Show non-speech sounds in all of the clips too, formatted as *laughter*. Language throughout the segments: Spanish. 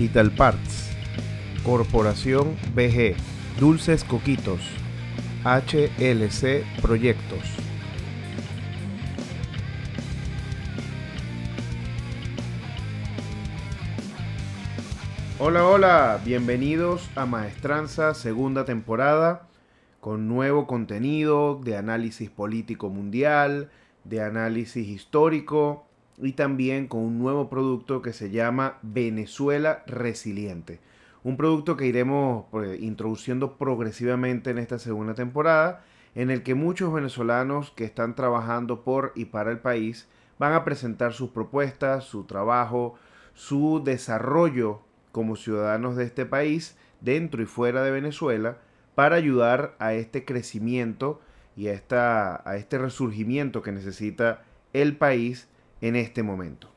Italparts, Corporación BG, Dulces Coquitos, HLC Proyectos. Hola, hola, bienvenidos a Maestranza, segunda temporada, con nuevo contenido de análisis político mundial, de análisis histórico y también con un nuevo producto que se llama Venezuela Resiliente. Un producto que iremos pues, introduciendo progresivamente en esta segunda temporada, en el que muchos venezolanos que están trabajando por y para el país van a presentar sus propuestas, su trabajo, su desarrollo como ciudadanos de este país, dentro y fuera de Venezuela, para ayudar a este crecimiento y a, esta, a este resurgimiento que necesita el país en este momento.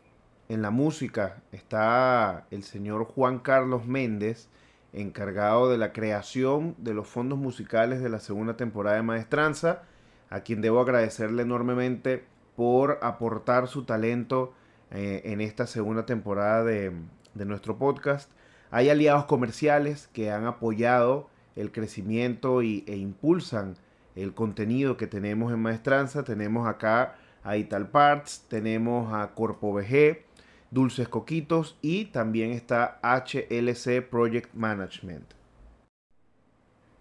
En la música está el señor Juan Carlos Méndez, encargado de la creación de los fondos musicales de la segunda temporada de Maestranza, a quien debo agradecerle enormemente por aportar su talento eh, en esta segunda temporada de, de nuestro podcast. Hay aliados comerciales que han apoyado el crecimiento y, e impulsan el contenido que tenemos en Maestranza. Tenemos acá a Ital Parts, tenemos a Corpo VG, Dulces Coquitos y también está HLC Project Management.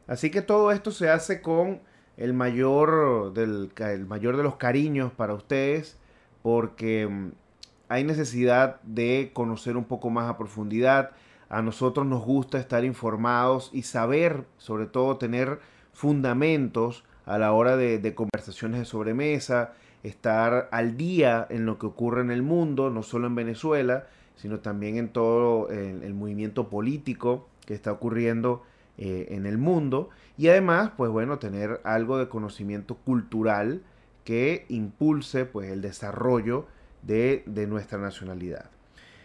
Así que todo esto se hace con el mayor, del, el mayor de los cariños para ustedes porque mm, hay necesidad de conocer un poco más a profundidad. A nosotros nos gusta estar informados y saber, sobre todo tener fundamentos a la hora de, conversaciones de sobremesa, estar al día en lo que ocurre en el mundo, no solo en Venezuela, sino también en todo el, movimiento político que está ocurriendo eh, en el mundo. Y además, pues bueno, tener algo de conocimiento cultural que impulse pues el desarrollo de, nuestra nacionalidad.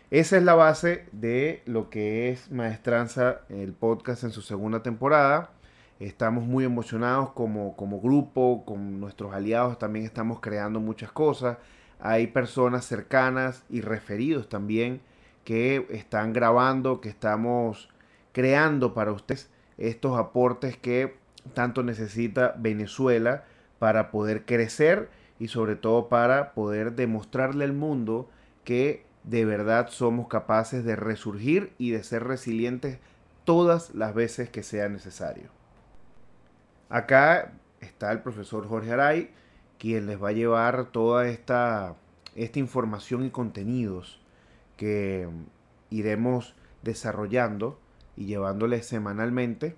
Esa es la base de lo que es Maestranza, el podcast en su segunda temporada. Estamos muy emocionados como, como grupo, con nuestros aliados también estamos creando muchas cosas. Hay personas cercanas y referidos también que están grabando, que estamos creando para ustedes estos aportes que tanto necesita Venezuela para poder crecer y sobre todo para poder demostrarle al mundo que de verdad somos capaces de resurgir y de ser resilientes todas las veces que sea necesario. Acá está el profesor Jorge Aray, quien les va a llevar toda esta, esta información y contenidos que iremos desarrollando y llevándoles semanalmente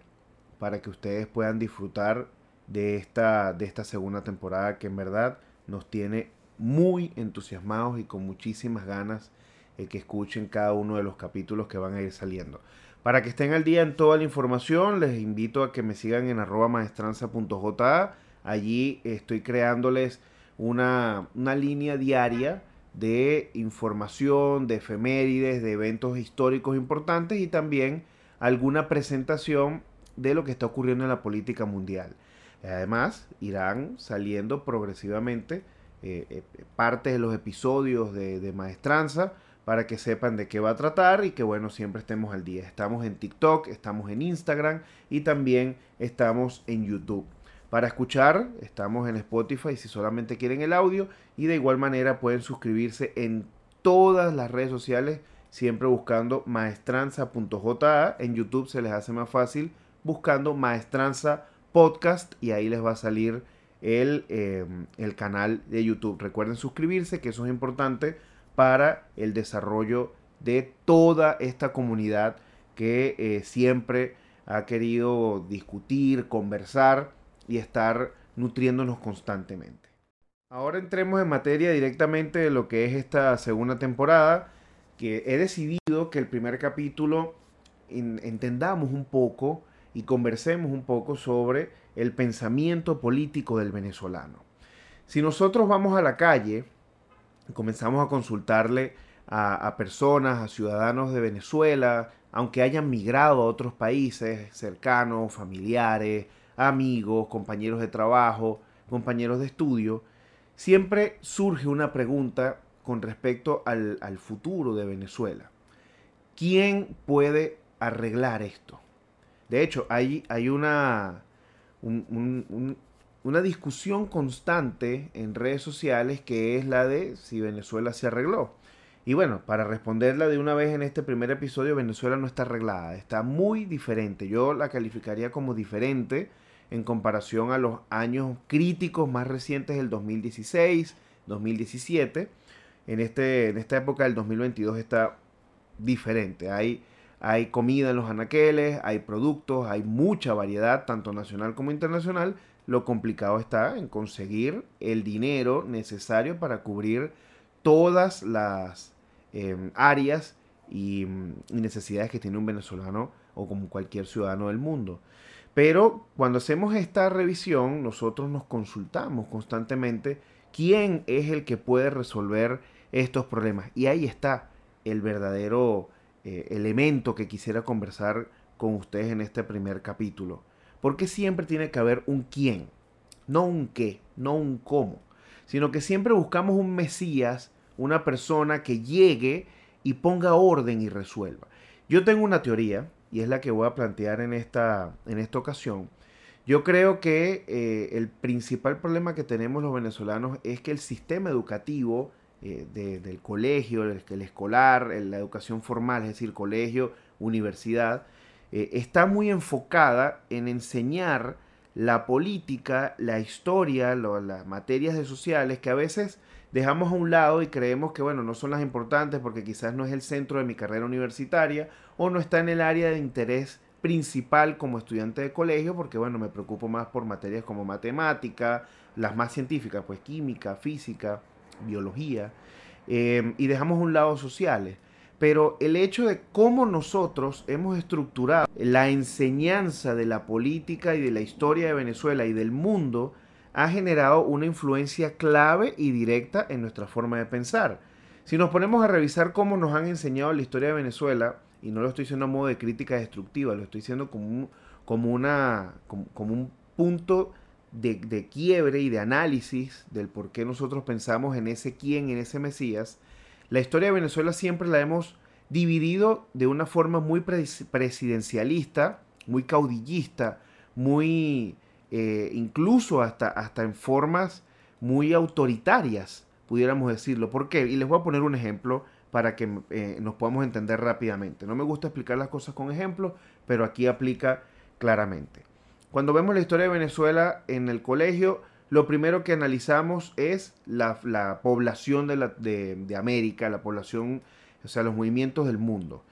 para que ustedes puedan disfrutar de esta, de esta segunda temporada que en verdad nos tiene muy entusiasmados y con muchísimas ganas de que escuchen cada uno de los capítulos que van a ir saliendo. Para que estén al día en toda la información, les invito a que me sigan en arroba maestranza.ja. Allí estoy creándoles una, una línea diaria de información, de efemérides, de eventos históricos importantes y también alguna presentación de lo que está ocurriendo en la política mundial. Además, irán saliendo progresivamente eh, eh, partes de los episodios de, Maestranza para que sepan de qué va a tratar y que bueno, siempre estemos al día. Estamos en TikTok, estamos en Instagram y también estamos en YouTube. Para escuchar, estamos en Spotify si solamente quieren el audio y de igual manera pueden suscribirse en todas las redes sociales siempre buscando maestranza.ja. En YouTube se les hace más fácil buscando maestranza podcast y ahí les va a salir el, em, el canal de YouTube. Recuerden suscribirse, que eso es importante para el desarrollo de toda esta comunidad que eh, siempre ha querido discutir, conversar y estar nutriéndonos constantemente. Ahora entremos en materia directamente de lo que es esta segunda temporada, que he decidido que el primer capítulo entendamos un poco y conversemos un poco sobre el pensamiento político del venezolano. Si nosotros vamos a la calle comenzamos a consultarle a, personas, a ciudadanos de Venezuela, aunque hayan migrado a otros países cercanos, familiares, amigos, compañeros de trabajo, compañeros de estudio, siempre surge una pregunta con respecto al futuro de Venezuela. ¿quién puede arreglar esto? De hecho, hay, hay una, una discusión constante en redes sociales que es la de si Venezuela se arregló. Y bueno, para responderla de una vez en este primer episodio, Venezuela no está arreglada, está muy diferente. Yo la calificaría como diferente en comparación a los años críticos más recientes del 2016, 2017. En, este, en esta época del 2022 está diferente. Hay, hay comida en los anaqueles, hay productos, hay mucha variedad, tanto nacional como internacional. Lo complicado está en conseguir el dinero necesario para cubrir todas las em, áreas y, y necesidades que tiene un venezolano o como cualquier ciudadano del mundo. Pero cuando hacemos esta revisión, nosotros nos consultamos constantemente quién es el que puede resolver estos problemas. Y ahí está el verdadero eh, elemento que quisiera conversar con ustedes en este primer capítulo. Porque siempre tiene que haber un quién, no un qué, no un cómo, sino que siempre buscamos un Mesías, una persona que llegue y ponga orden y resuelva. Yo tengo una teoría, y es la que voy a plantear en esta, en esta ocasión. Yo creo que eh, el principal problema que tenemos los venezolanos es que el sistema educativo eh, del colegio, el, escolar, la educación formal, es decir, colegio, universidad, eh, está muy enfocada en enseñar la política, la historia, las materias de sociales que a veces dejamos a un lado y creemos que, bueno, no son las importantes porque quizás no es el centro de mi carrera universitaria o no está en el área de interés principal como estudiante de colegio porque, bueno, me preocupo más por materias como matemática, las más científicas, pues química, física, biología, eh, y dejamos a un lado sociales. Pero el hecho de cómo nosotros hemos estructurado la enseñanza de la política y de la historia de Venezuela y del mundo ha generado una influencia clave y directa en nuestra forma de pensar. Si nos ponemos a revisar cómo nos han enseñado la historia de Venezuela, y no lo estoy diciendo a modo de crítica destructiva, lo estoy diciendo como un, como una, como, un punto de, de, quiebre y de análisis del por qué nosotros pensamos en ese quién, en ese Mesías, la historia de Venezuela siempre la hemos dividido de una forma muy presidencialista, muy caudillista, muy eh, incluso hasta, hasta en formas muy autoritarias, pudiéramos decirlo. ¿Por qué? Y les voy a poner un ejemplo para que eh, nos podamos entender rápidamente. No me gusta explicar las cosas con ejemplos, pero aquí aplica claramente. Cuando vemos la historia de Venezuela en el colegio, lo primero que analizamos es la, población de, América, la población, o sea, los movimientos del mundo.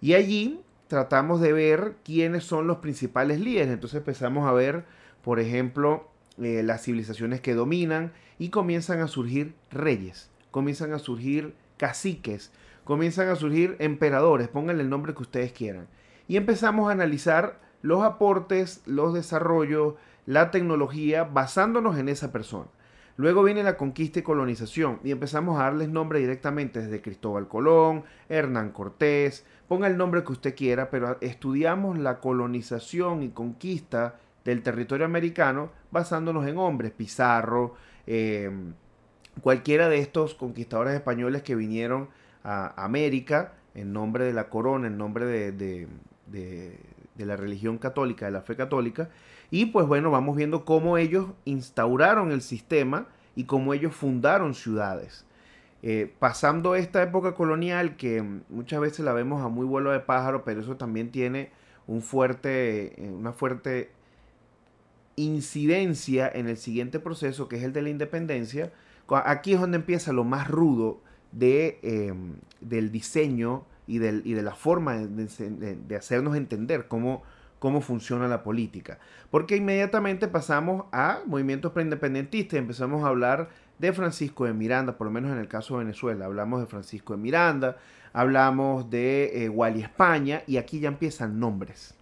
Y allí tratamos de ver quiénes son los principales líderes. Entonces empezamos a ver por ejemplo, eh, las civilizaciones que dominan y comienzan a surgir reyes, comienzan a surgir caciques, comienzan a surgir emperadores, pónganle el nombre que ustedes quieran. Y empezamos a analizar los aportes, los desarrollos, la tecnología basándonos en esa persona. Luego viene la conquista y colonización y empezamos a darles nombre directamente desde Cristóbal Colón, Hernán Cortés, ponga el nombre que usted quiera, pero estudiamos la colonización y conquista del territorio americano basándonos en hombres, Pizarro, eh, cualquiera de estos conquistadores españoles que vinieron a América en nombre de la corona, en nombre de, la religión católica, de la fe católica. Y pues bueno, vamos viendo cómo ellos instauraron el sistema y cómo ellos fundaron ciudades. Eh, pasando esta época colonial que muchas veces la vemos a muy vuelo de pájaro, pero eso también tiene un fuerte, eh, una fuerte incidencia en el siguiente proceso, que es el de la independencia, aquí es donde empieza lo más rudo de, em, del diseño y, del, y, de la forma de, hacernos entender cómo, cómo funciona la política. Porque inmediatamente pasamos a movimientos preindependentistas y empezamos a hablar de Francisco de Miranda, por lo menos en el caso de Venezuela. Hablamos de Francisco de Miranda, hablamos de eh, Wally España y aquí ya empiezan nombres.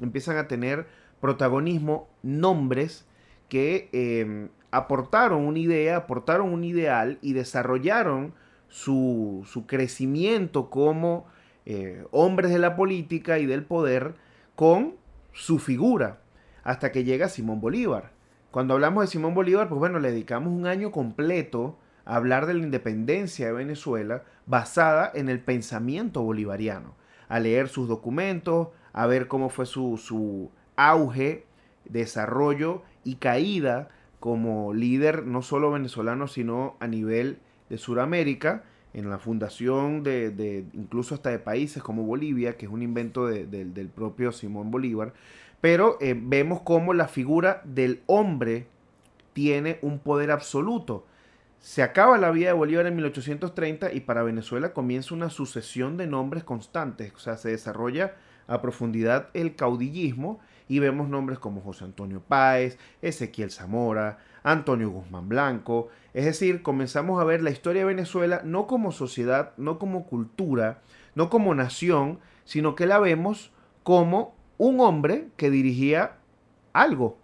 Empiezan a tener protagonismo nombres que em, aportaron una idea, aportaron un ideal y desarrollaron su, crecimiento como eh, hombres de la política y del poder con su figura, hasta que llega Simón Bolívar. Cuando hablamos de Simón Bolívar, pues bueno, le dedicamos un año completo a hablar de la independencia de Venezuela basada en el pensamiento bolivariano. a leer sus documentos, a ver cómo fue su, su auge, desarrollo y caída como líder no solo venezolano, sino a nivel de Sudamérica, en la fundación de, incluso hasta de países como Bolivia, que es un invento del propio Simón Bolívar, pero eh, vemos cómo la figura del hombre tiene un poder absoluto. Se acaba la vida de Bolívar en 1830 y para Venezuela comienza una sucesión de nombres constantes, o sea, se desarrolla a profundidad el caudillismo y vemos nombres como José Antonio Páez, Ezequiel Zamora, Antonio Guzmán Blanco, es decir, comenzamos a ver la historia de Venezuela no como sociedad, no como cultura, no como nación, sino que la vemos como un hombre que dirigía algo.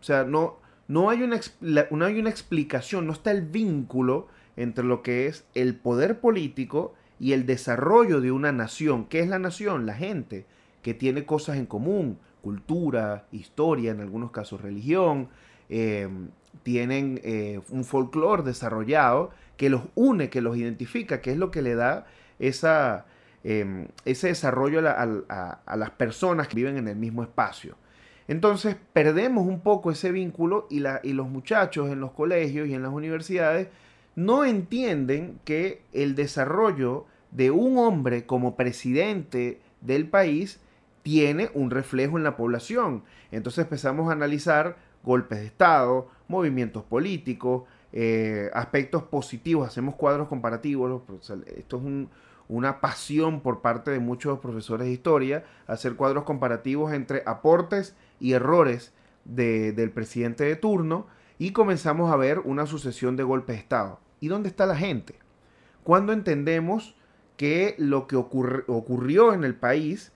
O sea, no, no, hay una, no hay una explicación, no está el vínculo entre lo que es el poder político y el desarrollo de una nación. ¿Qué es la nación? La gente que tiene cosas en común, cultura, historia, en algunos casos religión, eh, tienen eh, un folclore desarrollado que los une, que los identifica, que es lo que le da esa, em, ese desarrollo a, las personas que viven en el mismo espacio. Entonces perdemos un poco ese vínculo y, y los muchachos en los colegios y en las universidades no entienden que el desarrollo de un hombre como presidente del país tiene un reflejo en la población. Entonces empezamos a analizar golpes de Estado, movimientos políticos, eh, aspectos positivos, hacemos cuadros comparativos. Esto es una pasión por parte de muchos profesores de historia, hacer cuadros comparativos entre aportes y errores del presidente de turno y comenzamos a ver una sucesión de golpes de Estado. ¿Y dónde está la gente? Cuando entendemos que lo que ocurrió en el país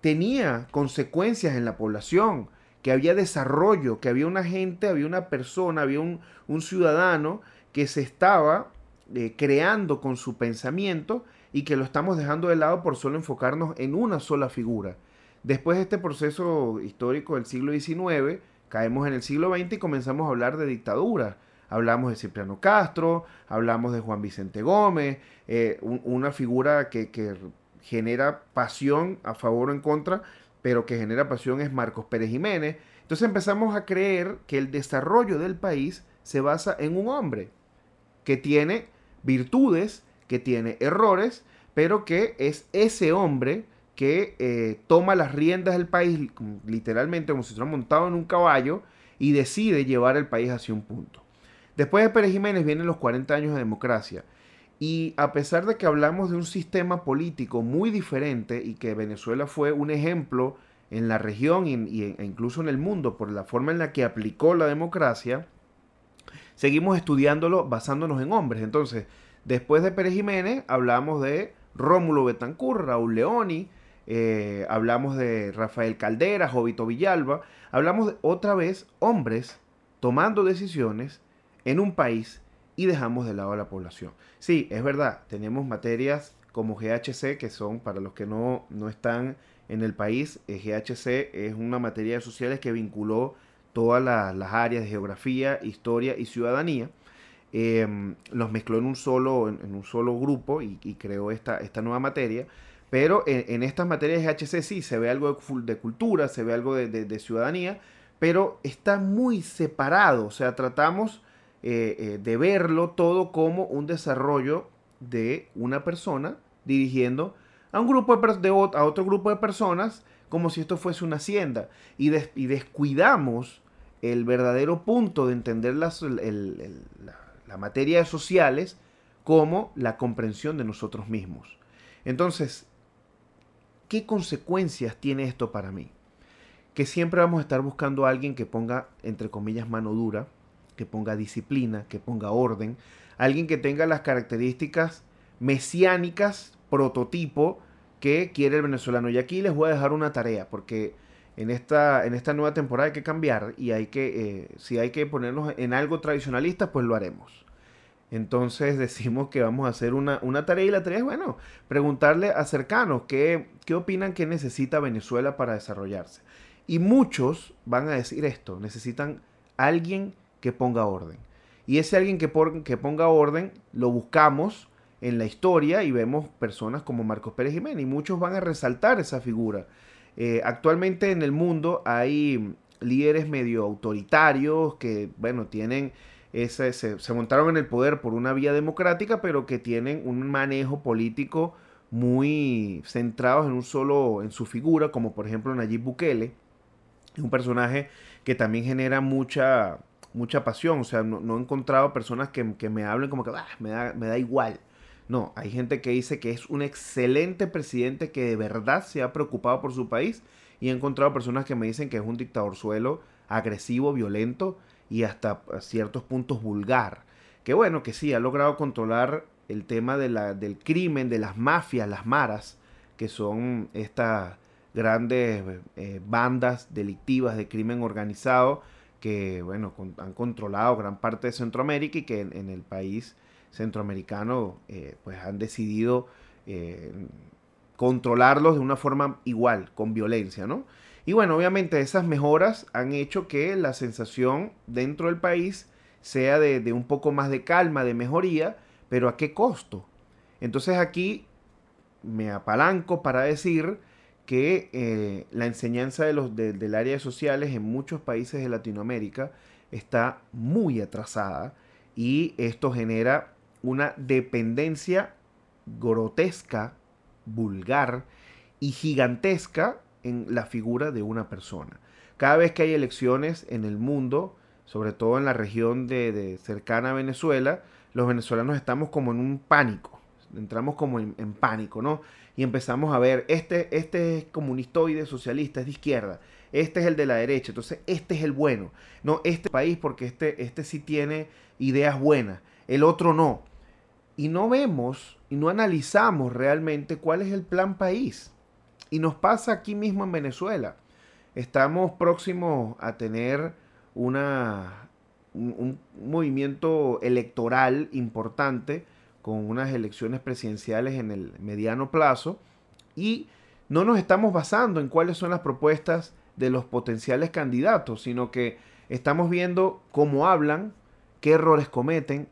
tenía consecuencias en la población, que había desarrollo, que había una gente, había una persona, había un, ciudadano que se estaba eh, creando con su pensamiento y que lo estamos dejando de lado por solo enfocarnos en una sola figura. Después de este proceso histórico del siglo XIX, caemos en el siglo XX y comenzamos a hablar de dictadura. Hablamos de Cipriano Castro, hablamos de Juan Vicente Gómez, eh, una figura que genera pasión a favor o en contra pero que genera pasión es Marcos Pérez Jiménez. Entonces empezamos a creer que el desarrollo del país se basa en un hombre que tiene virtudes, que tiene errores, pero que es ese hombre que eh, toma las riendas del país literalmente como si estuviera montado en un caballo y decide llevar el país hacia un punto. Después de Pérez Jiménez vienen los 40 años de democracia. Y a pesar de que hablamos de un sistema político muy diferente y que Venezuela fue un ejemplo en la región e incluso en el mundo por la forma en la que aplicó la democracia, seguimos estudiándolo basándonos en hombres. Entonces, después de Pérez Jiménez, hablamos de Rómulo Betancourt, Raúl Leoni, eh, hablamos de Rafael Caldera, Jovito Villalba, hablamos de, otra vez hombres tomando decisiones en un país y dejamos de lado a la población. Sí, es verdad, tenemos materias como GHC, que son, para los que no, no están en el país, eh, GHC es una materia de sociales que vinculó todas las áreas de geografía, historia y ciudadanía. Em, los mezcló en un solo, en, un solo grupo y, creó esta, esta nueva materia. Pero en, estas materias de GHC sí se ve algo de, cultura, se ve algo de, de, ciudadanía, pero está muy separado. O sea, tratamos eh, eh, de verlo todo como un desarrollo de una persona dirigiendo a un grupo de, a otro grupo de personas como si esto fuese una hacienda y, descuidamos el verdadero punto de entender las, la, materia sociales como la comprensión de nosotros mismos. Entonces, ¿qué consecuencias tiene esto para mí? Que siempre vamos a estar buscando a alguien que ponga, entre comillas, mano dura, que ponga disciplina, que ponga orden, alguien que tenga las características mesiánicas, prototipo, que quiere el venezolano. Y aquí les voy a dejar una tarea, porque en esta, en esta nueva temporada hay que cambiar y hay que, eh, si hay que ponernos en algo tradicionalista, pues lo haremos. Entonces *laughs* decimos que vamos a hacer una, una, tarea y la tarea es, bueno, preguntarle a cercanos qué, qué opinan que necesita Venezuela para desarrollarse. Y muchos van a decir esto, necesitan alguien que ponga orden. Y ese alguien que, que ponga orden lo buscamos en la historia y vemos personas como Marcos Pérez Jiménez y muchos van a resaltar esa figura. Eh, actualmente en el mundo hay líderes medio autoritarios que, bueno, tienen ese, se, montaron en el poder por una vía democrática, pero que tienen un manejo político muy centrado en un solo, en su figura, como por ejemplo Nayib Bukele, un personaje que también genera mucha, mucha pasión, o sea, no, he encontrado personas que, me hablen como que ah, me, da, me da igual. No, hay gente que dice que es un excelente presidente que de verdad se ha preocupado por su país y he encontrado personas que me dicen que es un dictador suelo agresivo, violento y hasta ciertos puntos vulgar. Que bueno, que sí, ha logrado controlar el tema de la, del crimen, de las mafias, las maras, que son estas grandes eh, bandas delictivas de crimen organizado que bueno, han controlado gran parte de Centroamérica y que en, el país centroamericano eh, pues han decidido eh, controlarlos de una forma igual, con violencia, ¿no? Y bueno, obviamente esas mejoras han hecho que la sensación dentro del país sea de, un poco más de calma, de mejoría, pero ¿a qué costo? Entonces aquí me apalanco para decir que eh, la enseñanza de los, del área de sociales en muchos países de Latinoamérica está muy atrasada y esto genera una dependencia grotesca vulgar y gigantesca en la figura de una persona. Cada vez que hay elecciones en el mundo, sobre todo en la región de, cercana a Venezuela, los venezolanos estamos como en un pánico, entramos como en, pánico, ¿no? Y empezamos a ver, este, este es comunistoide, socialista, es de izquierda, este es el de la derecha, entonces este es el bueno, no, este país porque este, este sí tiene ideas buenas, el otro no. Y no vemos y no analizamos realmente cuál es el plan país. Y nos pasa aquí mismo en Venezuela. Estamos próximos a tener una, un, movimiento electoral importante con unas elecciones presidenciales en el mediano plazo y no nos estamos basando en cuáles son las propuestas de los potenciales candidatos, sino que estamos viendo cómo hablan, qué errores cometen.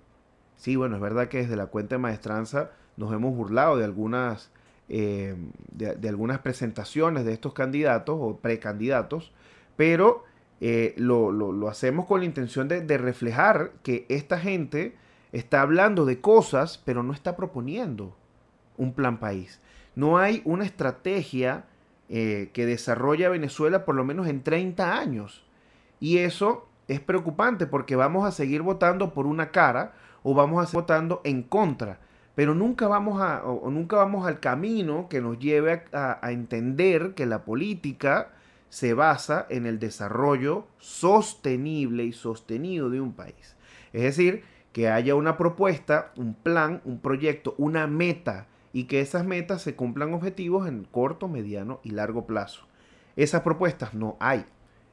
Sí, bueno, es verdad que desde la cuenta de maestranza nos hemos burlado de algunas, eh, de, algunas presentaciones de estos candidatos o precandidatos, pero eh, lo, hacemos con la intención de, reflejar que esta gente está hablando de cosas, pero no está proponiendo un plan país. No hay una estrategia eh, que desarrolla Venezuela por lo menos en 30 años. Y eso es preocupante porque vamos a seguir votando por una cara o vamos a seguir votando en contra pero nunca vamos, a, o nunca vamos al camino que nos lleve a, entender que la política se basa en el desarrollo sostenible y sostenido de un país. Es decir, que haya una propuesta, un plan, un proyecto, una meta y que esas metas se cumplan objetivos en corto, mediano y largo plazo. Esas propuestas no hay.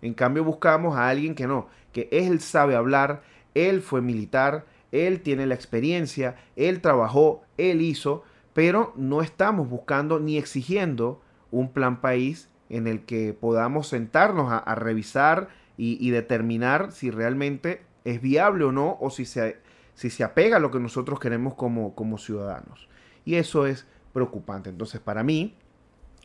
En cambio buscamos a alguien que no, que él sabe hablar, él fue militar, él tiene la experiencia, él trabajó, él hizo, pero no estamos buscando ni exigiendo un plan país en el que podamos sentarnos a, revisar y, determinar si realmente es viable o no, o si se, si se apega a lo que nosotros queremos como, como ciudadanos. Y eso es preocupante. Entonces, para mí,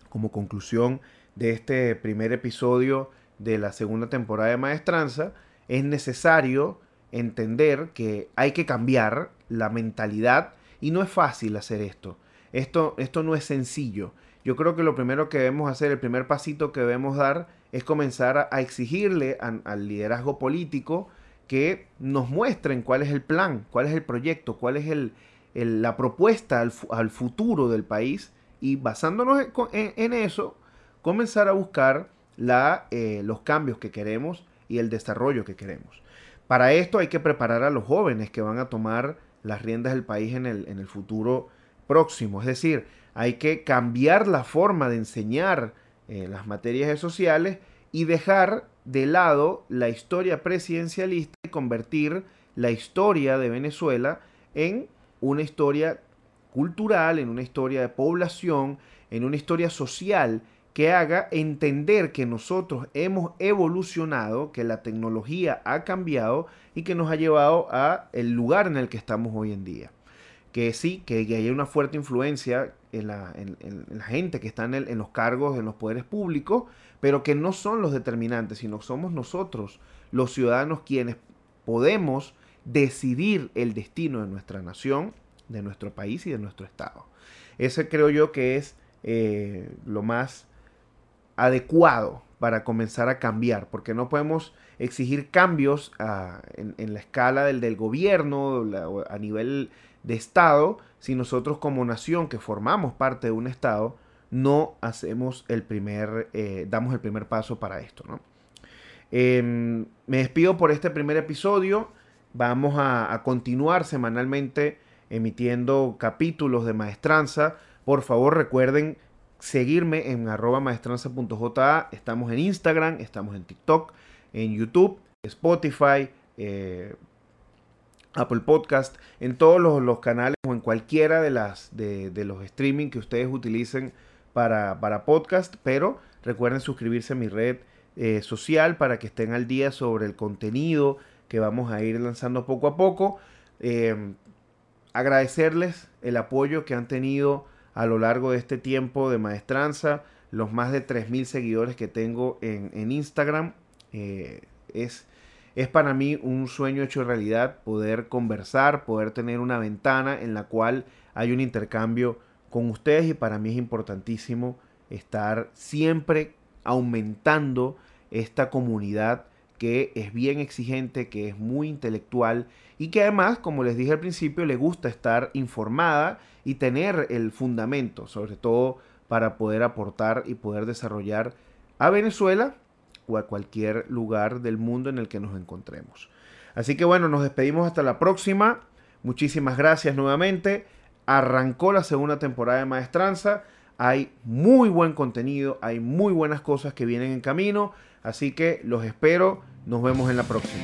como conclusión de este primer episodio de la segunda temporada de Maestranza, es necesario entender que hay que cambiar la mentalidad y no es fácil hacer esto. Esto, esto no es sencillo. Yo creo que lo primero que debemos hacer, el primer pasito que debemos dar es comenzar a, exigirle al liderazgo político que nos muestren cuál es el plan, cuál es el proyecto, cuál es el, la propuesta al, futuro del país y basándonos en, eso, comenzar a buscar la, eh, los cambios que queremos y el desarrollo que queremos. Para esto hay que preparar a los jóvenes que van a tomar las riendas del país en el, en el futuro próximo. Es decir, hay que cambiar la forma de enseñar eh, las materias sociales y dejar de lado la historia presidencialista convertir la historia de Venezuela en una historia cultural, en una historia de población, en una historia social que haga entender que nosotros hemos evolucionado, que la tecnología ha cambiado y que nos ha llevado a el lugar en el que estamos hoy en día. que sí, que, hay una fuerte influencia en la, gente que está en, los cargos, en los poderes públicos, pero que no son los determinantes, sino somos nosotros, los ciudadanos, quienes podemos decidir el destino de nuestra nación, de nuestro país y de nuestro Estado. Ese creo yo que es eh, lo más adecuado para comenzar a cambiar, porque no podemos exigir cambios ah, en, la escala del, gobierno, a nivel de Estado, si nosotros como nación que formamos parte de un Estado, no hacemos el primer, eh, damos el primer paso para esto. ¿no? Em, me despido por este primer episodio. Vamos a, continuar semanalmente emitiendo capítulos de maestranza. Por favor, recuerden seguirme en arroba maestranza.ja. Estamos en Instagram, estamos en TikTok, en YouTube, Spotify, eh, Apple Podcast, en todos los, canales o en cualquiera de, las, de, los streaming que ustedes utilicen para, para, podcast. Pero recuerden suscribirse a mi red eh, social para que estén al día sobre el contenido que vamos a ir lanzando poco a poco. Em, agradecerles el apoyo que han tenido a lo largo de este tiempo de maestranza, los más de 3.000 seguidores que tengo en, Instagram. Eh, es, es para mí un sueño hecho realidad poder conversar, poder tener una ventana en la cual hay un intercambio con ustedes y para mí es importantísimo estar siempre aumentando esta comunidad que es bien exigente, que es muy intelectual y que además, como les dije al principio, le gusta estar informada y tener el fundamento, sobre todo para poder aportar y poder desarrollar a Venezuela o a cualquier lugar del mundo en el que nos encontremos. Así que bueno, nos despedimos hasta la próxima. Muchísimas gracias nuevamente. Arrancó la segunda temporada de Maestranza. Hay muy buen contenido, hay muy buenas cosas que vienen en camino. Así que los espero. Nos vemos en la próxima.